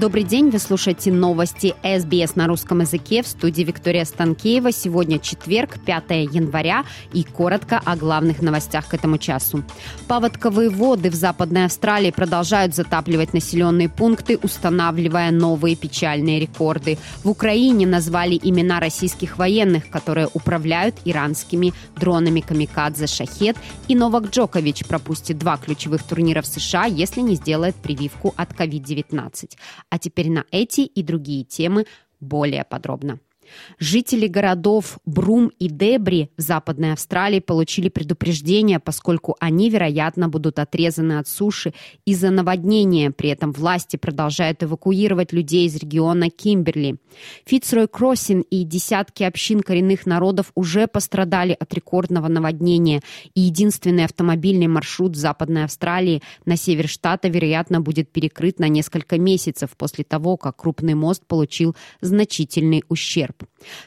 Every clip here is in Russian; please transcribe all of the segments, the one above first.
Добрый день, вы слушаете новости СБС на русском языке в студии Виктория Станкеева. Сегодня четверг, 5 января и коротко о главных новостях к этому часу. Паводковые воды в Западной Австралии продолжают затапливать населенные пункты, устанавливая новые печальные рекорды. В Украине назвали имена российских военных, которые управляют иранскими дронами «Камикадзе Шахет», и Новак Джокович пропустит два ключевых турнира в США, если не сделает прививку от COVID-19. А теперь на эти и другие темы более подробно. Жители городов Брум и Дебри в Западной Австралии получили предупреждение, поскольку они, вероятно, будут отрезаны от суши из-за наводнения. При этом власти продолжают эвакуировать людей из региона Кимберли. Фицрой Кроссин и десятки общин коренных народов уже пострадали от рекордного наводнения, и единственный автомобильный маршрут в Западной Австралии на север штата, вероятно, будет перекрыт на несколько месяцев после того, как крупный мост получил значительный ущерб.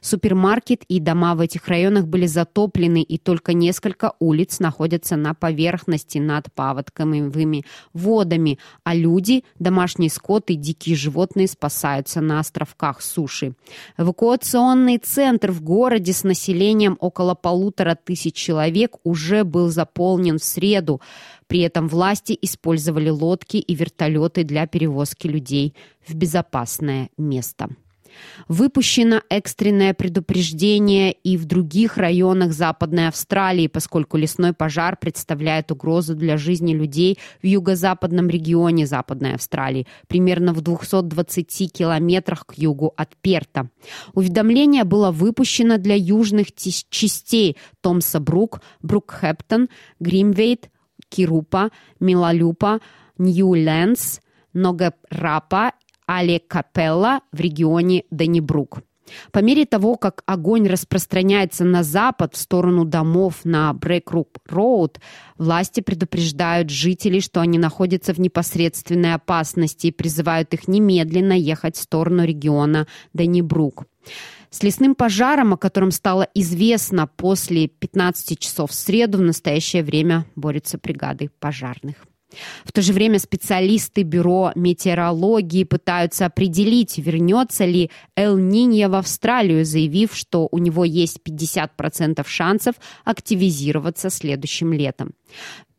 Супермаркет и дома в этих районах были затоплены, и только несколько улиц находятся на поверхности над паводковыми водами, а люди, домашний скот и дикие животные спасаются на островках суши. Эвакуационный центр в городе с населением около полутора тысяч человек уже был заполнен в среду. При этом власти использовали лодки и вертолеты для перевозки людей в безопасное место. Выпущено экстренное предупреждение и в других районах Западной Австралии, поскольку лесной пожар представляет угрозу для жизни людей в юго-западном регионе Западной Австралии, примерно в 220 километрах к югу от Перта. Уведомление было выпущено для южных частей Томса Брук, Брукхептон, Гримвейт, Кирупа, Милалюпа, Нью-Лэнс, Ногерапа Але Капелла в регионе Донебрук. По мере того, как огонь распространяется на запад, в сторону домов на Брэкруп-Роуд, власти предупреждают жителей, что они находятся в непосредственной опасности и призывают их немедленно ехать в сторону региона Донебрук. С лесным пожаром, о котором стало известно после 15 часов в среду, в настоящее время борются бригады пожарных. В то же время специалисты Бюро метеорологии пытаются определить, вернется ли Эл-Нинья в Австралию, заявив, что у него есть 50% шансов активизироваться следующим летом.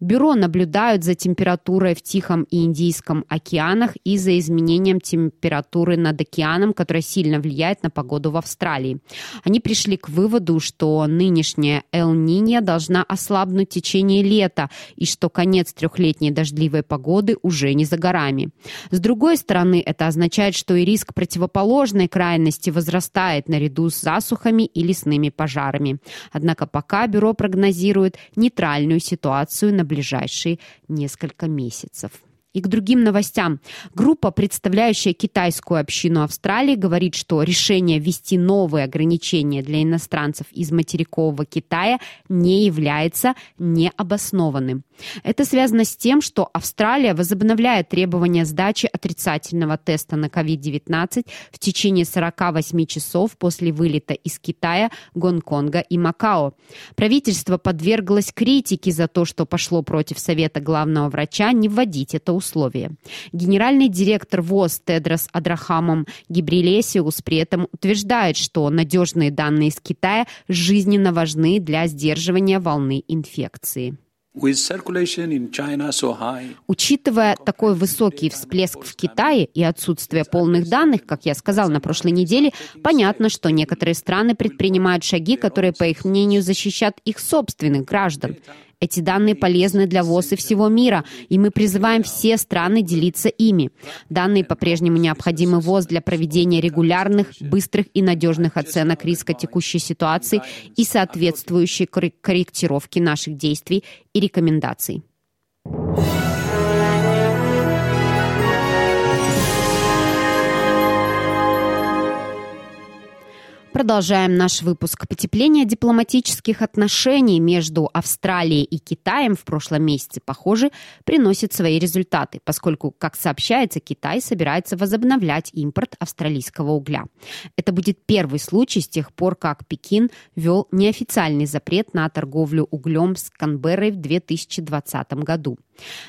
Бюро наблюдают за температурой в Тихом и Индийском океанах и за изменением температуры над океаном, которая сильно влияет на погоду в Австралии. Они пришли к выводу, что нынешняя Эл-Нинья должна ослабнуть в течение лета и что конец трехлетней дождливой погоды уже не за горами. С другой стороны, это означает, что и риск противоположной крайности возрастает наряду с засухами и лесными пожарами. Однако пока бюро прогнозирует нейтральную ситуацию на ближайшие несколько месяцев. И к другим новостям. Группа, представляющая китайскую общину Австралии, говорит, что решение ввести новые ограничения для иностранцев из материкового Китая не является необоснованным. Это связано с тем, что Австралия возобновляет требования сдачи отрицательного теста на COVID-19 в течение 48 часов после вылета из Китая, Гонконга и Макао. Правительство подверглось критике за то, что пошло против совета главного врача не вводить это условие. Генеральный директор ВОЗ Тедрос Адрахамом Гибрилесиус при этом утверждает, что надежные данные из Китая жизненно важны для сдерживания волны инфекции. Учитывая такой высокий всплеск в Китае и отсутствие полных данных, как я сказал на прошлой неделе, понятно, что некоторые страны предпринимают шаги, которые, по их мнению, защищат их собственных граждан. Эти данные полезны для ВОЗ и всего мира, и мы призываем все страны делиться ими. Данные по-прежнему необходимы ВОЗ для проведения регулярных, быстрых и надежных оценок риска текущей ситуации и соответствующей корректировки наших действий и рекомендаций. Продолжаем наш выпуск. Потепление дипломатических отношений между Австралией и Китаем в прошлом месяце, похоже, приносит свои результаты, поскольку, как сообщается, Китай собирается возобновлять импорт австралийского угля. Это будет первый случай с тех пор, как Пекин ввел неофициальный запрет на торговлю углем с Канберрой в 2020 году.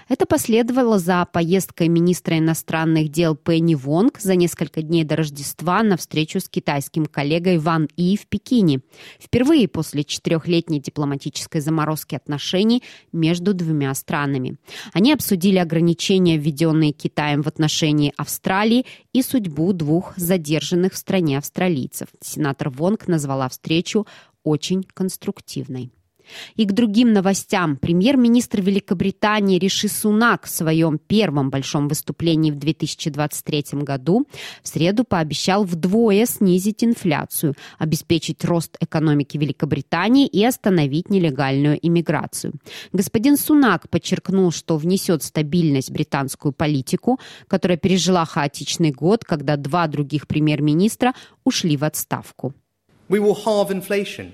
Это последовало за поездкой министра иностранных дел Пенни Вонг за несколько дней до Рождества на встречу с китайским коллегой Ван И в Пекине. Впервые после четырехлетней дипломатической заморозки отношений между двумя странами. Они обсудили ограничения, введенные Китаем в отношении Австралии и судьбу двух задержанных в стране австралийцев. Сенатор Вонг назвала встречу очень конструктивной. И к другим новостям. Премьер-министр Великобритании Риши Сунак в своем первом большом выступлении в 2023 году в среду пообещал вдвое снизить инфляцию, обеспечить рост экономики Великобритании и остановить нелегальную иммиграцию. Господин Сунак подчеркнул, что внесет стабильность британскую политику, которая пережила хаотичный год, когда два других премьер-министра ушли в отставку. We will halve inflation.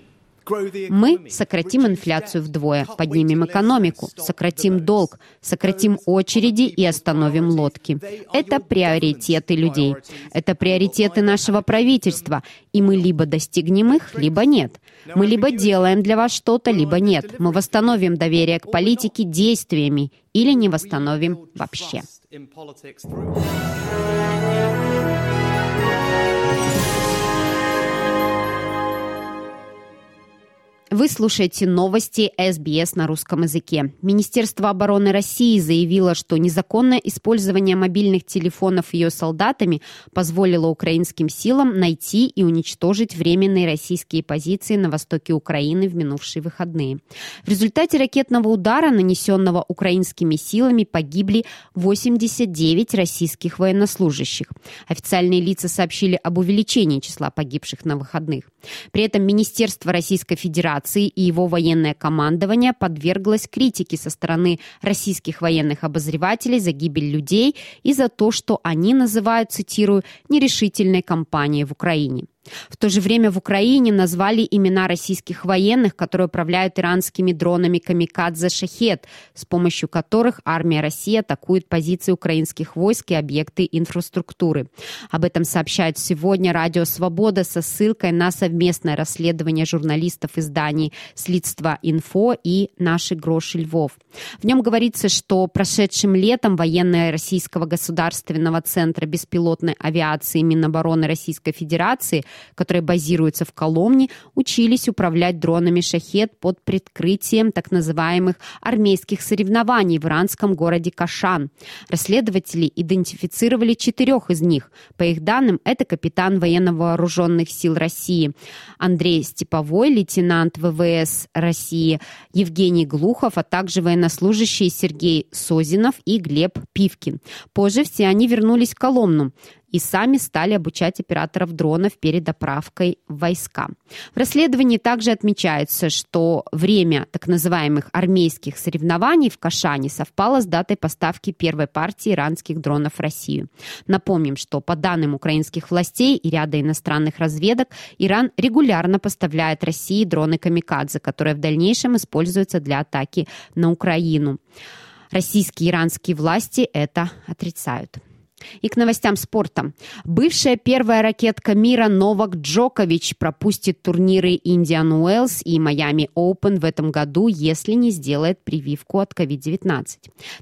Мы сократим инфляцию вдвое, поднимем экономику, сократим долг, сократим очереди и остановим лодки. Это приоритеты людей. Это приоритеты нашего правительства. И мы либо достигнем их, либо нет. Мы либо делаем для вас что-то, либо нет. Мы восстановим доверие к политике действиями или не восстановим вообще. Вы слушаете новости СБС на русском языке. Министерство обороны России заявило, что незаконное использование мобильных телефонов ее солдатами позволило украинским силам найти и уничтожить временные российские позиции на востоке Украины в минувшие выходные. В результате ракетного удара, нанесенного украинскими силами, погибли 89 российских военнослужащих. Официальные лица сообщили об увеличении числа погибших на выходных. При этом Министерство Российской Федерации и его военное командование подверглось критике со стороны российских военных обозревателей за гибель людей и за то, что они называют, цитирую, нерешительной кампанией в Украине. В то же время в Украине назвали имена российских военных, которые управляют иранскими дронами «Камикадзе Шахет», с помощью которых армия России атакует позиции украинских войск и объекты инфраструктуры. Об этом сообщает сегодня Радио Свобода со ссылкой на совместное расследование журналистов изданий «Следство Инфо» и «Наши гроши Львов». В нем говорится, что прошедшим летом военные Российского государственного центра беспилотной авиации Минобороны Российской Федерации – которые базируются в Коломне, учились управлять дронами «Шахет» под прикрытием так называемых армейских соревнований в иранском городе Кашан. Расследователи идентифицировали четырех из них. По их данным, это капитан военно-вооруженных сил России Андрей Степовой, лейтенант ВВС России Евгений Глухов, а также военнослужащие Сергей Созинов и Глеб Пивкин. Позже все они вернулись в Коломну и сами стали обучать операторов дронов перед доправкой в войска. В расследовании также отмечается, что время так называемых армейских соревнований в Кашане совпало с датой поставки первой партии иранских дронов в Россию. Напомним, что по данным украинских властей и ряда иностранных разведок, Иран регулярно поставляет России дроны «Камикадзе», которые в дальнейшем используются для атаки на Украину. Российские и иранские власти это отрицают. И к новостям спорта. Бывшая первая ракетка мира Новак Джокович пропустит турниры Индиан Уэллс и Майами Оупен в этом году, если не сделает прививку от COVID-19.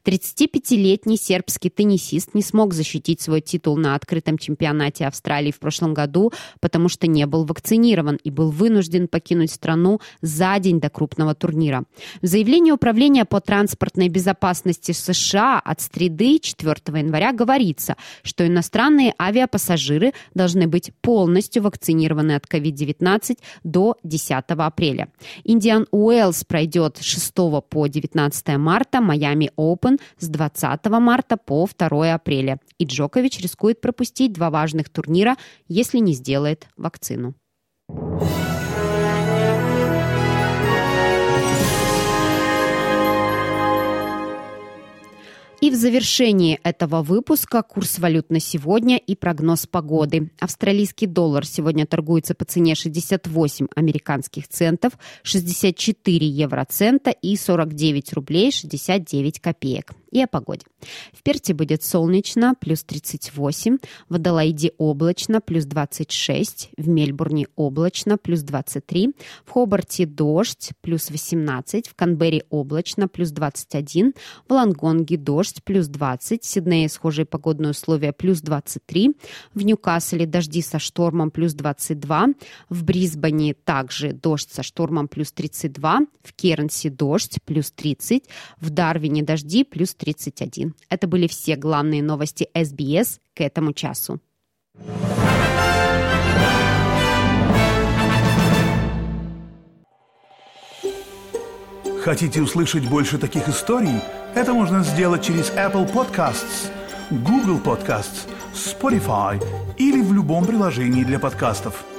35-летний сербский теннисист не смог защитить свой титул на открытом чемпионате Австралии в прошлом году, потому что не был вакцинирован и был вынужден покинуть страну за день до крупного турнира. В заявлении Управления по транспортной безопасности США от среды 4 января говорится, говорится, что иностранные авиапассажиры должны быть полностью вакцинированы от COVID-19 до 10 апреля. Индиан Уэллс пройдет с 6 по 19 марта, Майами Open с 20 марта по 2 апреля. И Джокович рискует пропустить два важных турнира, если не сделает вакцину. И в завершении этого выпуска курс валют на сегодня и прогноз погоды. Австралийский доллар сегодня торгуется по цене 68 американских центов, 64 евроцента и 49 рублей 69 копеек и о погоде. В Перте будет солнечно, плюс 38, в Адалайде облачно, плюс 26, в Мельбурне облачно, плюс 23, в Хобарте дождь, плюс 18, в Канберре облачно, плюс 21, в Лангонге дождь, плюс 20, в Сиднее схожие погодные условия, плюс 23, в Ньюкасселе дожди со штормом, плюс 22, в Брисбене также дождь со штормом, плюс 32, в Кернсе дождь, плюс 30, в Дарвине дожди, плюс 31. Это были все главные новости СБС к этому часу. Хотите услышать больше таких историй? Это можно сделать через Apple Podcasts, Google Podcasts, Spotify или в любом приложении для подкастов –